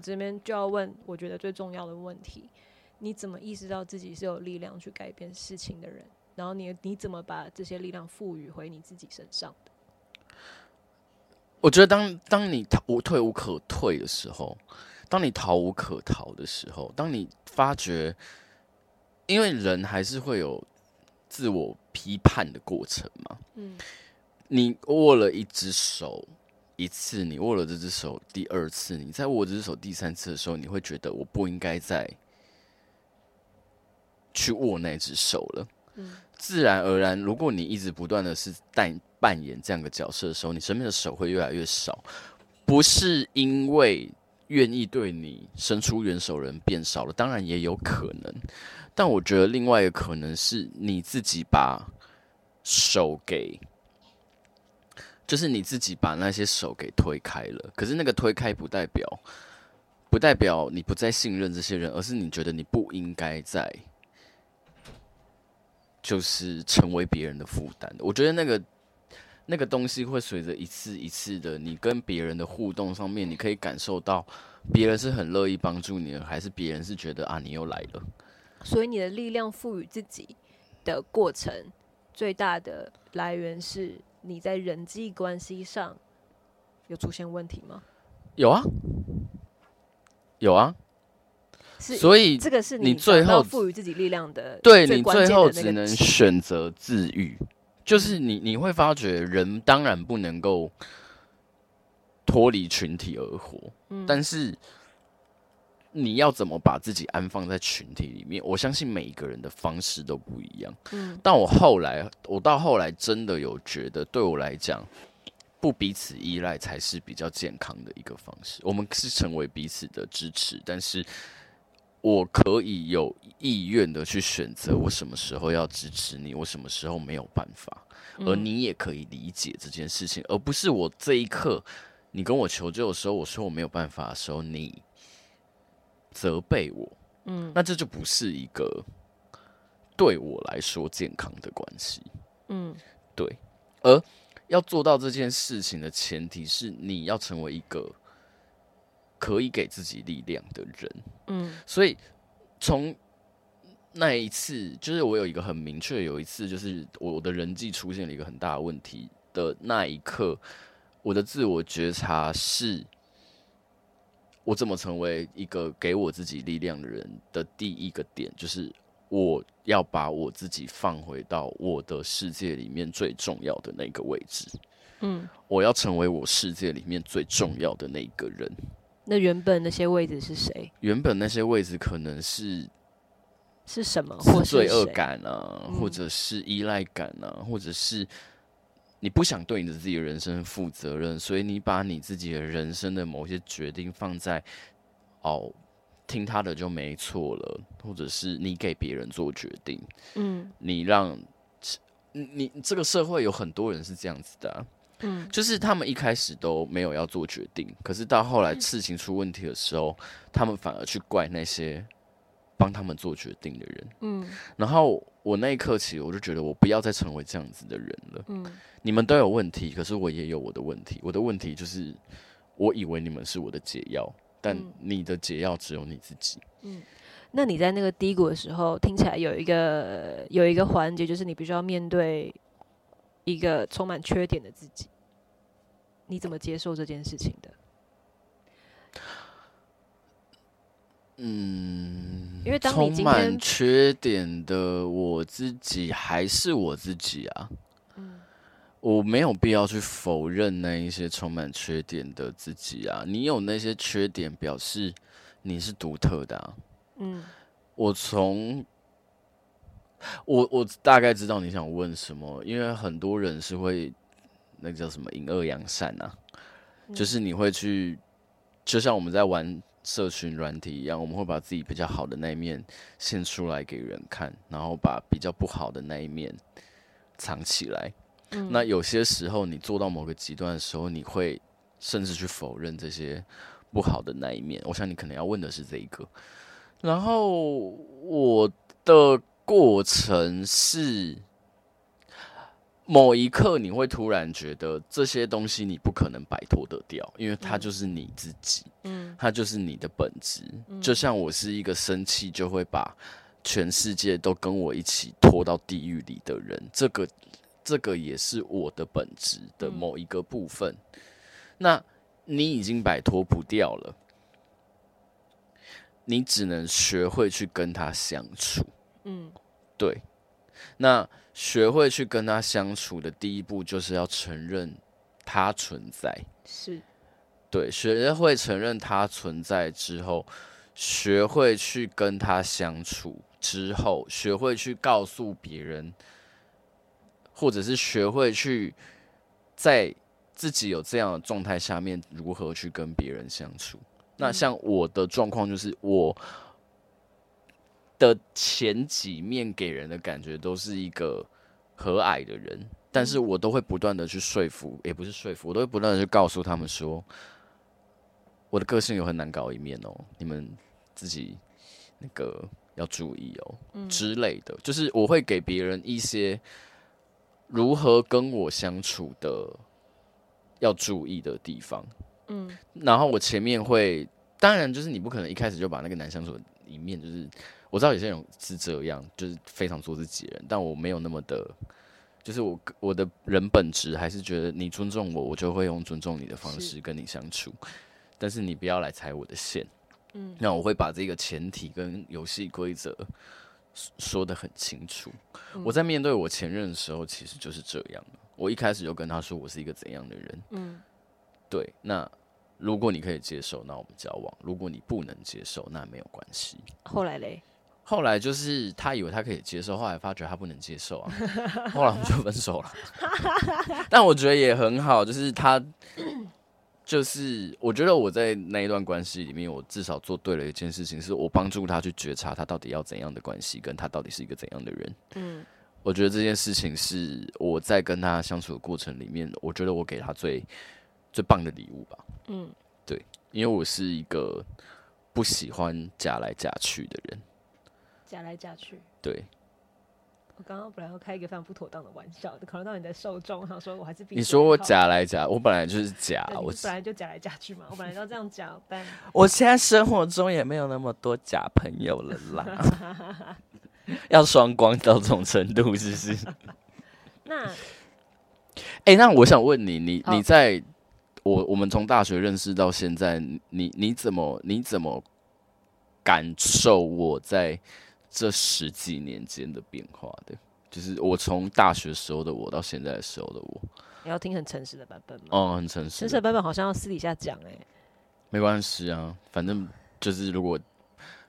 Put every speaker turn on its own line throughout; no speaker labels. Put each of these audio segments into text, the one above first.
这边就要问，我觉得最重要的问题：你怎么意识到自己是有力量去改变事情的人？然后你你怎么把这些力量赋予回你自己身上的？
我觉得当当你逃无退无可退的时候，当你逃无可逃的时候，当你发觉，因为人还是会有自我批判的过程嘛。嗯，你握了一只手一次，你握了这只手第二次，你再握这只手第三次的时候，你会觉得我不应该再去握那只手了。嗯，自然而然，如果你一直不断的是扮。扮演这样的角色的时候，你身边的手会越来越少，不是因为愿意对你伸出援手人变少了，当然也有可能，但我觉得另外一个可能是你自己把手给，就是你自己把那些手给推开了。可是那个推开不代表，不代表你不再信任这些人，而是你觉得你不应该再，就是成为别人的负担。我觉得那个。那个东西会随着一次一次的你跟别人的互动上面，你可以感受到别人是很乐意帮助你的，还是别人是觉得啊，你又来了。
所以你的力量赋予自己的过程，最大的来源是你在人际关系上有出现问题吗？
有啊，有啊。
是，
所以
这个是你最后赋予自己力量的，
对，你最后只能选择自愈。就是你，你会发觉人当然不能够脱离群体而活，嗯，但是你要怎么把自己安放在群体里面？我相信每一个人的方式都不一样，嗯。但我后来，我到后来真的有觉得，对我来讲，不彼此依赖才是比较健康的一个方式。我们是成为彼此的支持，但是。我可以有意愿的去选择我什么时候要支持你，我什么时候没有办法，而你也可以理解这件事情，而不是我这一刻你跟我求救的时候，我说我没有办法的时候，你责备我，嗯，那这就不是一个对我来说健康的关系，嗯，对，而要做到这件事情的前提是你要成为一个。可以给自己力量的人，嗯，所以从那一次，就是我有一个很明确，有一次就是我的人际出现了一个很大的问题的那一刻，我的自我觉察是，我怎么成为一个给我自己力量的人的第一个点，就是我要把我自己放回到我的世界里面最重要的那个位置，嗯，我要成为我世界里面最重要的那一个人。
那原本那些位置是谁？
原本那些位置可能是
是什么？
或罪恶感啊，或者是依赖感啊，或者是你不想对你的自己的人生负责任，所以你把你自己的人生的某些决定放在哦，听他的就没错了，或者是你给别人做决定，嗯，你让你这个社会有很多人是这样子的啊。嗯，就是他们一开始都没有要做决定，可是到后来事情出问题的时候，他们反而去怪那些帮他们做决定的人。嗯，然后我那一刻起，我就觉得我不要再成为这样子的人了。嗯，你们都有问题，可是我也有我的问题。我的问题就是，我以为你们是我的解药，但你的解药只有你自己。
嗯，那你在那个低谷的时候，听起来有一个有一个环节，就是你必须要面对。一个充满缺点的自己，你怎么接受这件事情的？
嗯，
因为当你充
满缺点的我自己还是我自己啊。嗯，我没有必要去否认那一些充满缺点的自己啊。你有那些缺点，表示你是独特的啊。嗯，我从。我我大概知道你想问什么，因为很多人是会那个叫什么隐恶扬善啊，嗯，就是你会去，就像我们在玩社群软体一样，我们会把自己比较好的那一面献出来给人看，然后把比较不好的那一面藏起来。嗯，那有些时候你做到某个极端的时候，你会甚至去否认这些不好的那一面。我想你可能要问的是这一个，然后我的。过程是某一刻你会突然觉得这些东西你不可能摆脱得掉，因为它就是你自己，嗯，它就是你的本质。嗯，就像我是一个生气就会把全世界都跟我一起拖到地狱里的人，这个这个也是我的本质的某一个部分。那你已经摆脱不掉了，你只能学会去跟他相处。嗯，对，那。学会去跟他相处的第一步，就是要承认他存在。是，对，学会承认他存在之后，学会去跟他相处之后，学会去告诉别人，或者是学会去在自己有这样的状态下面，如何去跟别人相处。那像我的状况，就是我。的前几面给人的感觉都是一个和蔼的人，但是我都会不断的去说服，也不是说服，我都会不断的去告诉他们说，我的个性有很难搞一面哦，你们自己那个要注意哦，之类的，就是我会给别人一些如何跟我相处的要注意的地方，嗯，然后我前面会，当然就是你不可能一开始就把那个难相处的一面就是。我知道有些人是这样，就是非常做自己人，但我没有那么的，就是我我的人本质还是觉得你尊重我，我就会用尊重你的方式跟你相处，但是你不要来踩我的线。嗯，那我会把这个前提跟游戏规则说的很清楚。我在面对我前任的时候，其实就是这样。我一开始就跟他说我是一个怎样的人。嗯，对，那。如果你可以接受，那我们交往；如果你不能接受，那没有关系。
后来嘞？
后来就是他以为他可以接受，后来发觉他不能接受啊，后来我们就分手了。但我觉得也很好，就是他，就是我觉得我在那一段关系里面，我至少做对了一件事情，是我帮助他去觉察他到底要怎样的关系，跟他到底是一个怎样的人。嗯，我觉得这件事情是我在跟他相处的过程里面，我觉得我给他最最棒的礼物吧。嗯，对，因为我是一个不喜欢假来假去的人。
夹来夹去，
对。
我刚刚本来要开一个非常不妥当的玩笑，考虑到你的受众，想说我还是
你说我假来假，我本来就是假，我
本来就假来假去嘛，我本来要这样讲，但
我现在生活中也没有那么多假朋友了啦。要双光到这种程度，是不是？那，哎、欸，那我想问你，你你在我我们从大学认识到现在，你你怎么你怎么感受我在？这十几年间的变化的，就是我从大学时候的我到现在的时候的我。
你要听很诚实的版本吗？
哦，很诚实。
诚实的版本好像要私底下讲哎、欸。
没关系啊，反正就是如果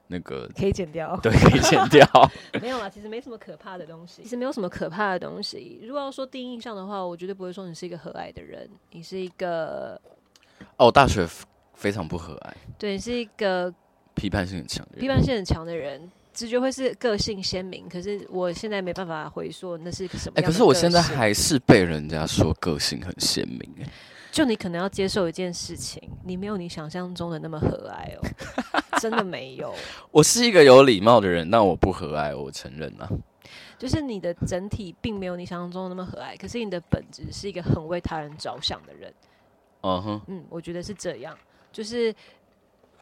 那个
可以剪掉，
对，可以剪掉。
没有啦，其实没什么可怕的东西。其实没有什么可怕的东西。如果要说第一印象的话，我绝对不会说你是一个和蔼的人，你是一个……
哦，大学非常不和蔼。
对，你是一个
批判性很强的人，
批判性很强的人。直觉会是个性鲜明，可是我现在没办法回溯那是什么。哎、欸，可
是我现在还是被人家说个性很鲜明。哎，
就你可能要接受一件事情，你没有你想象中的那么和蔼哦，真的没有。
我是一个有礼貌的人，但我不和蔼，我承认啊。
就是你的整体并没有你想象中的那么和蔼，可是你的本质是一个很为他人着想的人。嗯哼，嗯，我觉得是这样，就是。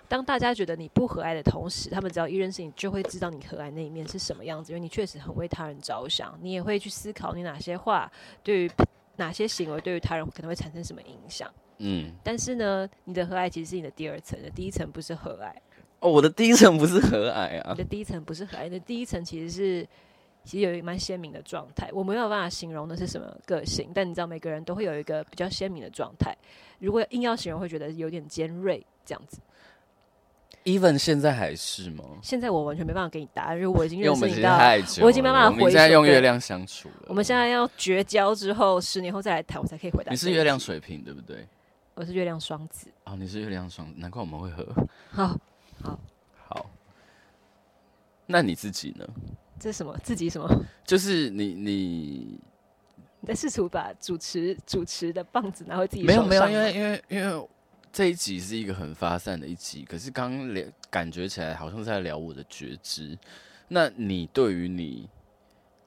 当大家觉得你不和蔼的同时，他们只要一认识你，就会知道你和蔼那一面是什么样子。因为你确实很为他人着想，你也会去思考你哪些话对于哪些行为对于他人可能会产生什么影响。嗯，但是呢，你的和蔼其实是你的第二层的，第一层不是和蔼。
哦，我的第一层不是和蔼啊，
你的第一层不是和蔼，你的第一层其实是其实有一个蛮鲜明的状态。我没有办法形容的是什么个性，但你知道每个人都会有一个比较鲜明的状态。如果硬要形容，会觉得有点尖锐这样子。
Even 现在还是吗？
现在我完全没办法给你答案，因为我已经认识你到，我，我已经没办法回。我
们现在用月亮相处了。
我们现在要绝交之后，十年后再来谈，我才可以回答。
你是月亮水瓶对不对？
我是月亮双子。
哦，你是月亮双子，难怪我们会合。
好，好，
好。那你自己呢？
这是什么？自己什么？
就是你，你
你在试图把主持主持的棒子拿回自己手
没有没有，因为因为因为。这一集是一个很发散的一集，可是刚刚聊感觉起来好像是在聊我的觉知。那你对于你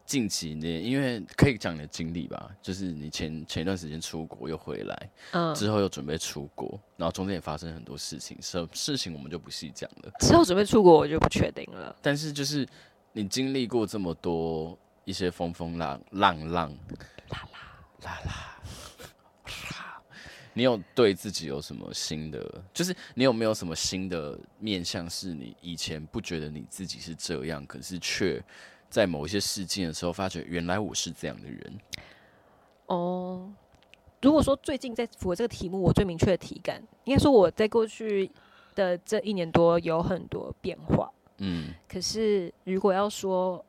近几年，因为可以讲你的经历吧，就是你前前一段时间出国又回来，嗯，之后又准备出国，然后中间也发生很多事情，事事情我们就不细讲了。
之后准备出国我就不确定了。
但是就是你经历过这么多一些风风浪浪浪，啦啦啦啦。你有对自己有什么新的？就是你有没有什么新的面向？是你以前不觉得你自己是这样，可是却在某一些事件的时候发觉，原来我是这样的人。
哦，如果说最近在符合这个题目，我最明确的体感，应该说我在过去的这一年多有很多变化。嗯，可是如果要说。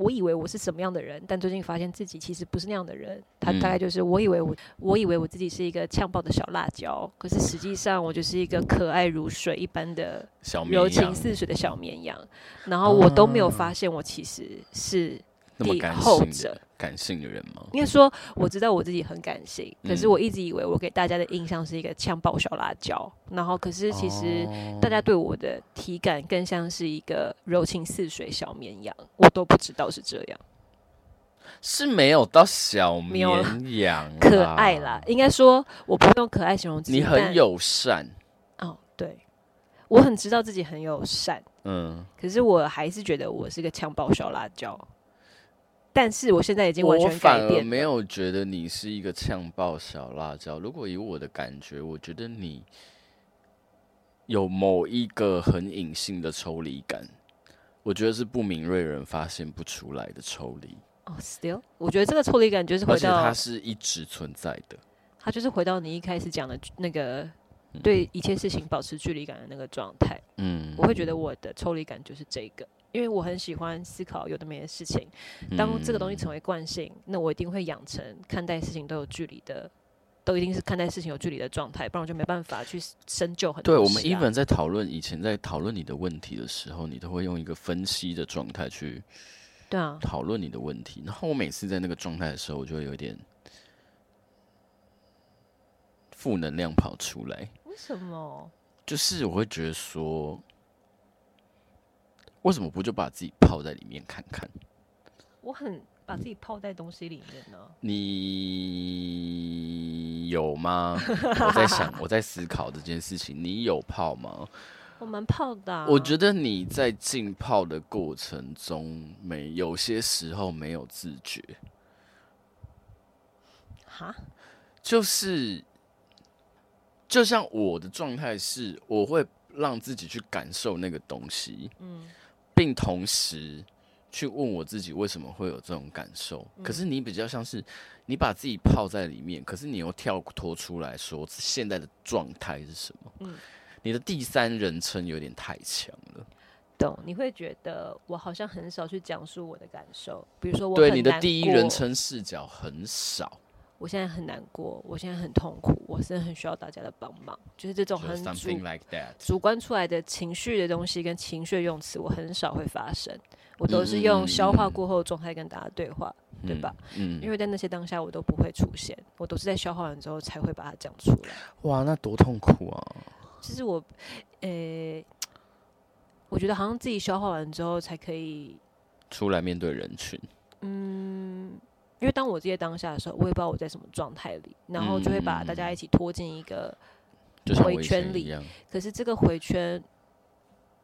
我以为我是什么样的人，但最近发现自己其实不是那样的人。他大概就是我以为我，我以为我自己是一个呛爆的小辣椒，可是实际上我就是一个可爱如水一般的柔情似水的小绵羊。然后我都没有发现我其实是。那么后者
感性的人吗？
应该说，我知道我自己很感性，嗯，可是我一直以为我给大家的印象是一个呛爆小辣椒，然后可是其实大家对我的体感更像是一个柔情似水小绵羊，我都不知道是这样，
是没有到小绵羊
可爱啦。应该说，我不用可爱形容自己，
你很友善
哦，对，我很知道自己很友善，嗯，可是我还是觉得我是个呛爆小辣椒。但是我现在已经完全改变。
我反而没有觉得你是一个呛爆小辣椒。如果以我的感觉，我觉得你有某一个很隐性的抽离感，我觉得是不敏锐人发现不出来的抽离。
哦，still，我觉得这个抽离感就是回到，
它是一直存在的。
它就是回到你一开始讲的那个对一切事情保持距离感的那个状态。嗯，我会觉得我的抽离感就是这个。因为我很喜欢思考有的没的事情，当这个东西成为惯性，嗯，那我一定会养成看待事情都有距离的，都一定是看待事情有距离的状态，不然我就没办法去深究很多。
对，我们 even 在讨论以前在讨论你的问题的时候，你都会用一个分析的状态去，对啊，讨论你的问题。然后我每次在那个状态的时候，我就会有点负能量跑出来。
为什么？
就是我会觉得说。为什么不就把自己泡在里面看看？
我很把自己泡在东西里面呢。
你有吗？我在想，我在思考这件事情。你有泡吗？
我蛮泡的啊。
我觉得你在浸泡的过程中，没有些时候没有自觉。
哈？
就是，就像我的状态是，我会让自己去感受那个东西。嗯。并同时去问我自己为什么会有这种感受。可是你比较像是你把自己泡在里面，可是你又跳脱出来说现在的状态是什么？嗯，你的第三人称有点太强了。
懂？你会觉得我好像很少去讲述我的感受，比如说我
对你的第一人称视角很少。
我现在很难过，我现在很痛苦，我真的很需要大家的帮忙。就是这种很主、like、主观出来的情绪的东西跟情绪用词，我很少会发生。我都是用消化过后的状态跟大家对话，嗯、对吧？嗯，因为在那些当下我都不会出现，我都是在消化完之后才会把它讲出来。
哇，那多痛苦啊！
其实我，呃、欸，我觉得好像自己消化完之后才可以
出来面对人群。
嗯。因为当我这些当下的时候，我也不知道我在什么状态里，然后就会把大家一起拖进一个回圈里。可是这个回圈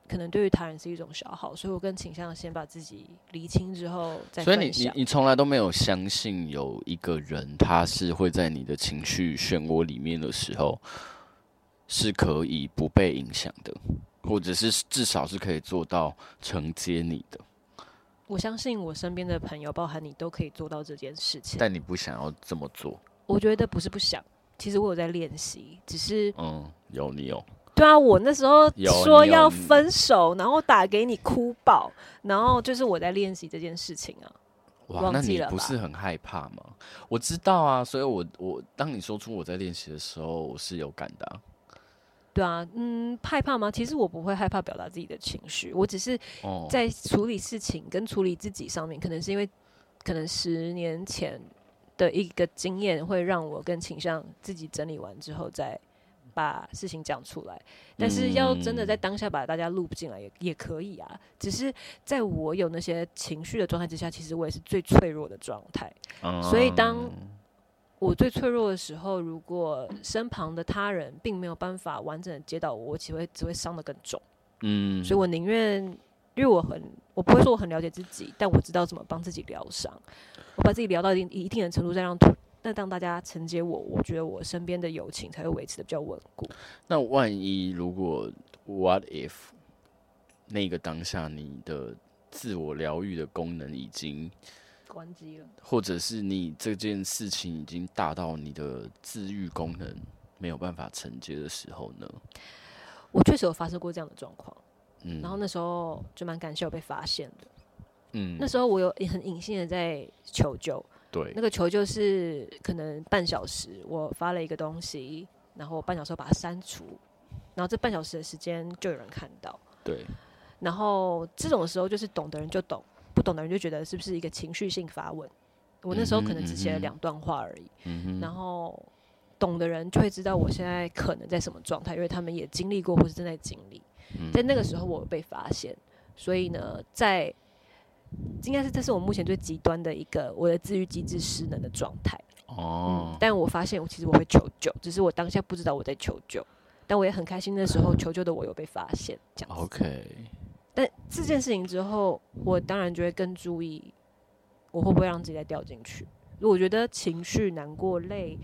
可能对于他人是一种消耗，所以我更倾向先把自己理清之后再。
所以你你你从来都没有相信有一个人，他是会在你的情绪漩涡里面的时候是可以不被影响的，或者是至少是可以做到承接你的。
我相信我身边的朋友，包含你，都可以做到这件事情。
但你不想要这么做？
我觉得不是不想，其实我有在练习，只是
嗯，有你有。
对啊，我那时候说要分手，然后打给你哭爆，然后就是我在练习这件事情啊。
哇，那你不是很害怕吗？我知道啊，所以我我当你说出我在练习的时候，我是有感的啊。
对啊，嗯，害怕吗？其实我不会害怕表达自己的情绪，我只是在处理事情跟处理自己上面，可能是因为可能十年前的一个经验，会让我更倾向自己整理完之后再把事情讲出来。但是要真的在当下把大家录进来也也可以啊。只是在我有那些情绪的状态之下，其实我也是最脆弱的状态。所以当我最脆弱的时候，如果身旁的他人并没有办法完整的接到我，我只会只会伤得更重。嗯，所以我宁愿，因为我很，我不会说我很了解自己，但我知道怎么帮自己疗伤。我把自己疗到一定一定的程度，再让，那当大家承接我，我觉得我身边的友情才会维持的比较稳固。
那万一如果 What if 那个当下你的自我疗愈的功能已经
关机了，
或者是你这件事情已经大到你的自愈功能没有办法承接的时候呢？
我确实有发生过这样的状况，嗯，然后那时候就蛮感谢我被发现的，嗯，那时候我有很隐性的在求救，
对，
那个求救是可能半小时，我发了一个东西，然后半小时把它删除，然后这半小时的时间就有人看到，
对，
然后这种时候就是懂的人就懂，不懂的人就觉得是不是一个情绪性发问，我那时候可能只写了两段话而已，然后。懂的人就会知道我现在可能在什么状态，因为他们也经历过或是正在经历。在那个时候，我被发现，所以呢，在应该是这是我目前最极端的一个我的自愈机制失能的状态。哦、嗯，但我发现我其实我会求救，只是我当下不知道我在求救，但我也很开心那时候求救的我有被发现。这样子。
OK。
但这件事情之后，我当然就会更注意，我会不会让自己再掉进去。我觉得情绪、难过、累、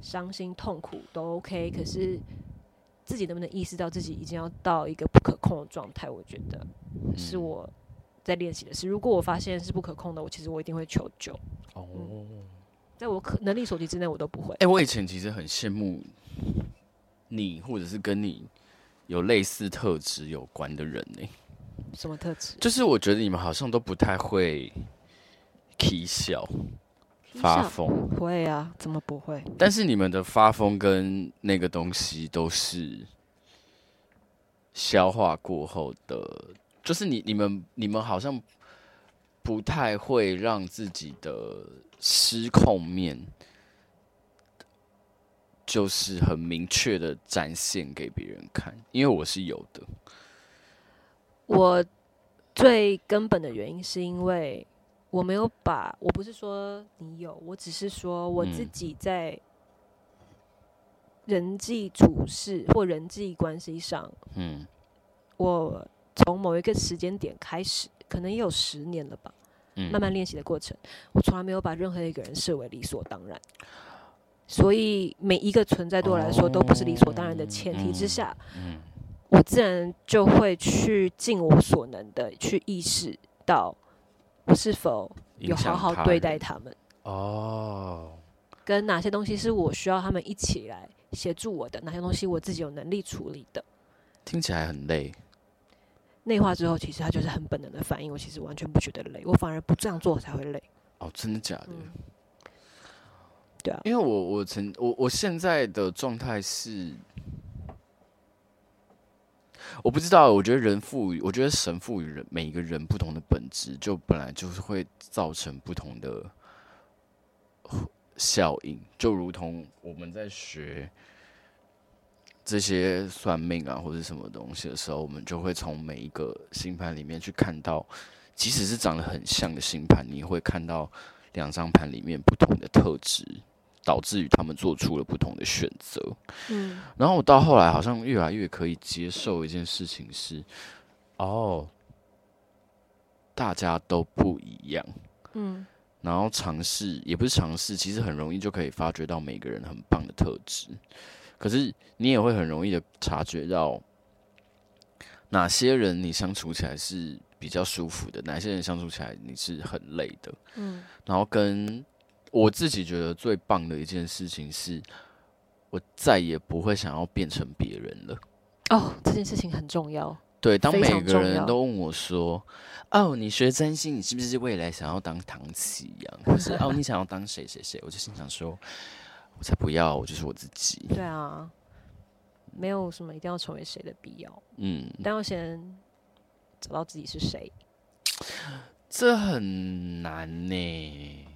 伤心、痛苦都 OK，可是自己能不能意识到自己已经要到一个不可控的状态？我觉得是我在练习的事。如果我发现是不可控的，我其实我一定会求救。哦、嗯，在我可能力所及之内，我都不会。
哎、欸，我以前其实很羡慕你，或者是跟你有类似特质有关的人呢、欸。
什么特质？
就是我觉得你们好像都不太会啼笑。发疯
会啊，怎么不会？
但是你们的发疯跟那个东西都是消化过后的，就是你、你们、你们好像不太会让自己的失控面，就是很明确的展现给别人看。因为我是有的，
我最根本的原因是因为。我没有把，我不是说你有，我只是说我自己在人际处事或人际关系上，嗯，我从某一个时间点开始，可能也有十年了吧，嗯，慢慢练习的过程，我从来没有把任何一个人视为理所当然，所以每一个存在对我来说都不是理所当然的前提之下，嗯，我自然就会去尽我所能的去意识到。我是否有好好对待他们？哦，跟哪些东西是我需要他们一起来协助我的？哪些东西我自己有能力处理的？
听起来很累。
内化之后，其实它就是很本能的反应。我其实完全不觉得累，我反而不这样做才会累。
哦，真的假的？
嗯、对啊，
因为我我曾我我现在的状态是。我不知道，我觉得人赋予，我觉得神赋予人每一个人不同的本质，就本来就是会造成不同的效应，就如同我们在学这些算命啊或者什么东西的时候，我们就会从每一个星盘里面去看到，即使是长得很像的星盘，你会看到两张盘里面不同的特质。导致于他们做出了不同的选择。嗯，然后我到后来好像越来越可以接受一件事情是，哦，大家都不一样。嗯，然后尝试也不是尝试，其实很容易就可以发掘到每个人很棒的特质。可是你也会很容易的察觉到哪些人你相处起来是比较舒服的，哪些人相处起来你是很累的。嗯，然后跟。我自己觉得最棒的一件事情是，我再也不会想要变成别人了。
哦，这件事情很重要。
对，当每个人都问我说：“哦，你学占星，你是不是未来想要当唐启阳？或是哦，你想要当谁谁谁？”我就心想说：“我才不要，我就是我自己。”
对啊，没有什么一定要成为谁的必要。嗯，但要先找到自己是谁，
这很难呢。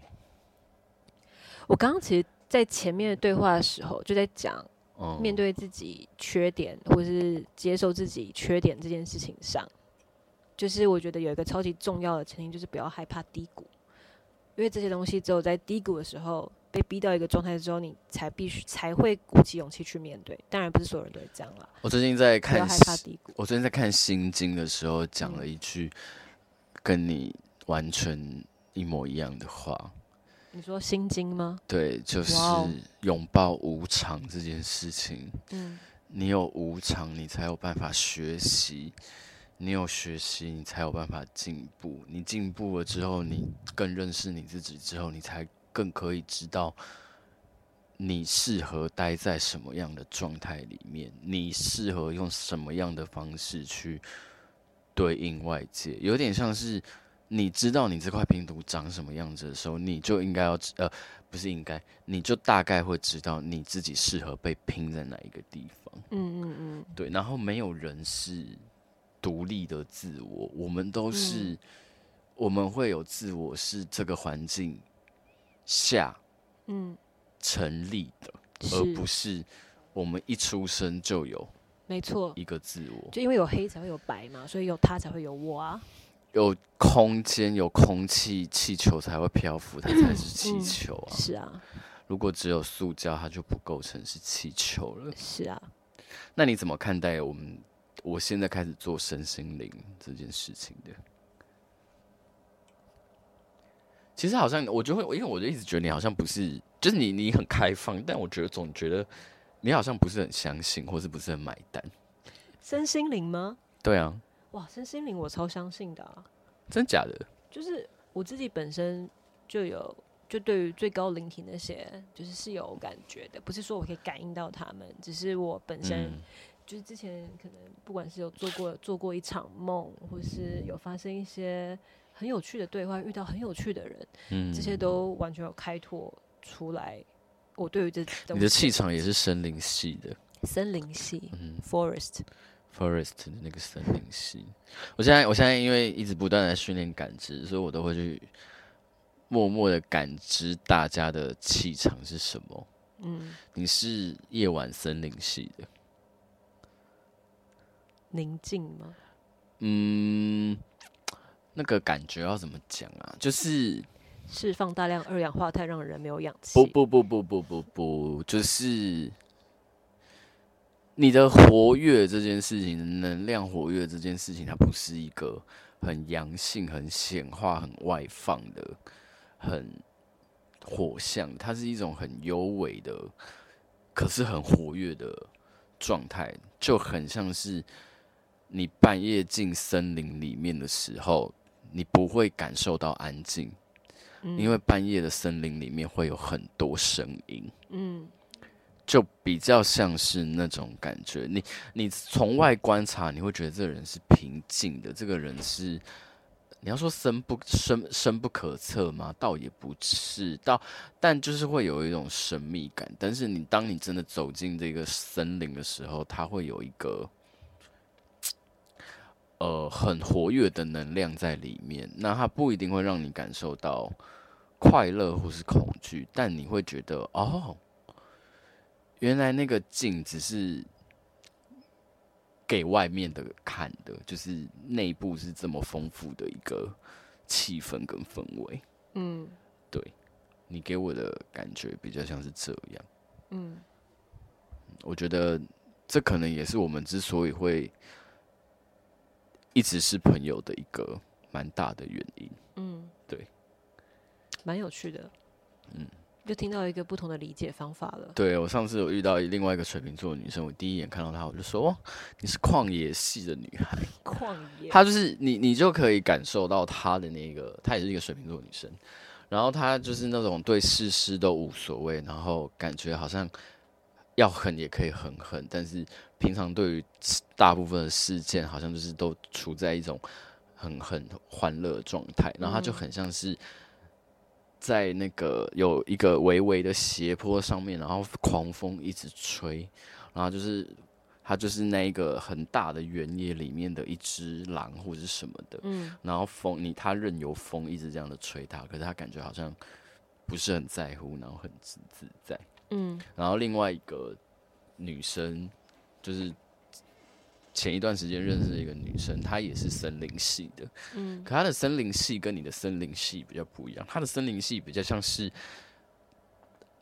我刚刚其实，在前面的对话的时候，就在讲，
嗯，
面对自己缺点或是接受自己缺点这件事情上，就是我觉得有一个超级重要的前提，就是不要害怕低谷，因为这些东西只有在低谷的时候被逼到一个状态之后，你才必须才会鼓起勇气去面对。当然不是所有人都会这样啦。
我最近在看，
害怕低谷。
我最近在看《心经》的时候，讲了一句跟你完全一模一样的话。
你说心经吗？
对，就是拥抱无常这件事情。嗯，你有无常，你才有办法学习；你有学习，你才有办法进步。你进步了之后，你更认识你自己之后，你才更可以知道你适合待在什么样的状态里面，你适合用什么样的方式去对应外界，有点像是。你知道你这块拼图长什么样子的时候，你就应该要呃，不是应该，你就大概会知道你自己适合被拼在哪一个地方。嗯嗯嗯，对。然后没有人是独立的自我，我们都是，嗯、我们会有自我是这个环境下嗯成立的，嗯、而不是我们一出生就有
没错
一个自我。
就因为有黑才会有白嘛，所以有他才会有我啊。
有空间，有空气，气球才会漂浮，它才是气球啊！
嗯、是啊，
如果只有塑胶，它就不构成是气球了。
是啊，
那你怎么看待我们？我现在开始做身心灵这件事情的？其实好像我就会，因为我就一直觉得你好像不是，就是你你很开放，但我觉得总觉得你好像不是很相信，或是不是很买单。
身心灵吗？
对啊。
哇，身心灵我超相信的啊！
真假的？
就是我自己本身就有，就对于最高灵体那些，就是是有感觉的。不是说我可以感应到他们，只是我本身就是之前可能不管是有做过做过一场梦，或是有发生一些很有趣的对话，遇到很有趣的人，嗯，这些都完全有开拓出来。我对于这
你的气场也是森林系的，
森林系，嗯，forest。
Forest 的那个森林系，我现在我现在因为一直不断的训练感知，所以我都会去默默的感知大家的气场是什么。嗯，你是夜晚森林系的，
宁静吗？
嗯，那个感觉要怎么讲啊？就是
释放大量二氧化碳，让人没有氧气。
不不不不不不不，就是。你的活跃这件事情，能量活跃这件事情，它不是一个很阳性、很显化、很外放的、很火象，它是一种很幽微的，可是很活跃的状态，就很像是你半夜进森林里面的时候，你不会感受到安静，嗯，因为半夜的森林里面会有很多声音，嗯。就比较像是那种感觉，你你从外观察，你会觉得这个人是平静的，这个人是你要说深不深深不可测吗？倒也不是，倒但就是会有一种神秘感。但是你当你真的走进这个森林的时候，它会有一个呃很活跃的能量在里面。那它不一定会让你感受到快乐或是恐惧，但你会觉得哦。原来那个镜子是给外面的看的，就是内部是这么丰富的一个气氛跟氛围。嗯，对，你给我的感觉比较像是这样。嗯，我觉得这可能也是我们之所以会一直是朋友的一个蛮大的原因。嗯，对，
蛮有趣的。嗯。就听到一个不同的理解方法了。
对，我上次有遇到另外一个水瓶座的女生，我第一眼看到她，我就说：“哦，你是旷野系的女孩。”旷野，她就是你，你就可以感受到她的那个，她也是一个水瓶座女生。然后她就是那种对事事都无所谓，然后感觉好像要狠也可以很狠，但是平常对于大部分的事件，好像就是都处在一种很很欢乐的状态。然后她就很像是。在那个有一个微微的斜坡上面，然后狂风一直吹，然后就是它就是那一个很大的原野里面的一只狼或者是什么的，嗯，然后风你它任由风一直这样的吹它，可是它感觉好像不是很在乎，然后很自自在，嗯，然后另外一个女生，就是前一段时间认识的一个女生，她也是森林系的，嗯，可她的森林系跟你的森林系比较不一样，她的森林系比较像是，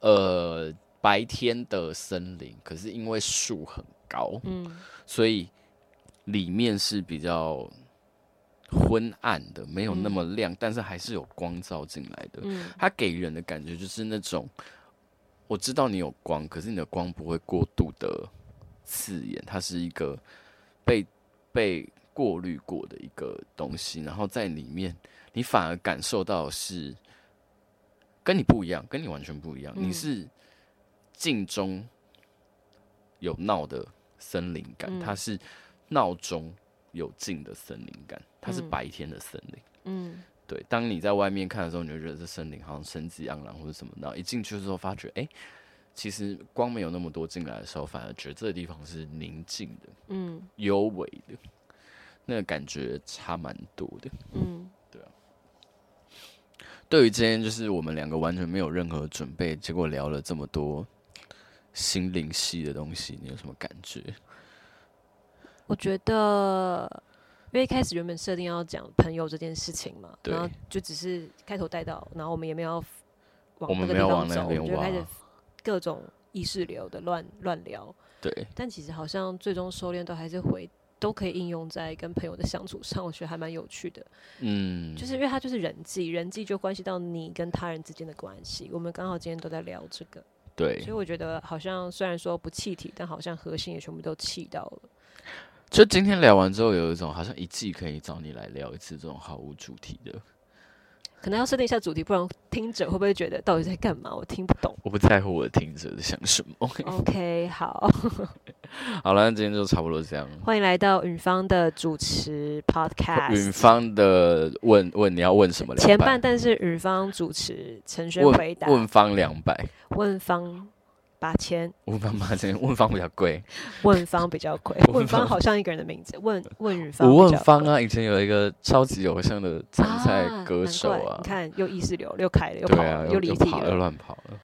呃，白天的森林，可是因为树很高，嗯，所以里面是比较昏暗的，没有那么亮，嗯，但是还是有光照进来的，嗯，它给人的感觉就是那种。我知道你有光，可是你的光不会过度的刺眼，它是一个被被过滤过的一个东西，然后在里面，你反而感受到是跟你不一样，跟你完全不一样。嗯、你是镜中有闹的森林感，嗯、它是闹中有静的森林感，它是白天的森林。嗯。对，当你在外面看的时候，你就觉得这森林好像生机盎然或者什么，然后一进去的时候发觉，哎，其实光没有那么多进来的时候，反而觉得这个地方是宁静的，嗯，幽微的，那个感觉差蛮多的，嗯，对啊。对于今天就是我们两个完全没有任何准备，结果聊了这么多心灵系的东西，你有什么感觉？
我觉得。因为一开始原本设定要讲朋友这件事情嘛，然后就只是开头带到，然后我们也没有往那个地方走，我们就开始各种意识流的乱乱聊。
对，
但其实好像最终收敛都还是回都可以应用在跟朋友的相处上，我觉得还蛮有趣的。嗯，就是因为它就是人际，人际就关系到你跟他人之间的关系。我们刚好今天都在聊这个，
对，
所以我觉得好像虽然说不气体，但好像核心也全部都气到了。
就今天聊完之后，有一种好像一季可以找你来聊一次这种毫无主题的，
可能要设定一下主题，不然听者会不会觉得到底在干嘛？我听不懂。
我不在乎我的听者在想什么。
OK，好，
好了，那今天就差不多这样。
欢迎来到允芳的主持 Podcast。
允芳的问问你要问什么？
前半段是允芳主持，陈轩回答。
问方两百。
问方。八千，
问方八千，问方比较贵，
问方比较贵，问方好像一个人的名字，问问允芳，
吴问方啊，以前有一个超级偶像的参赛歌手啊，
你看又意识流又开了又跑了又离题了又乱
跑了，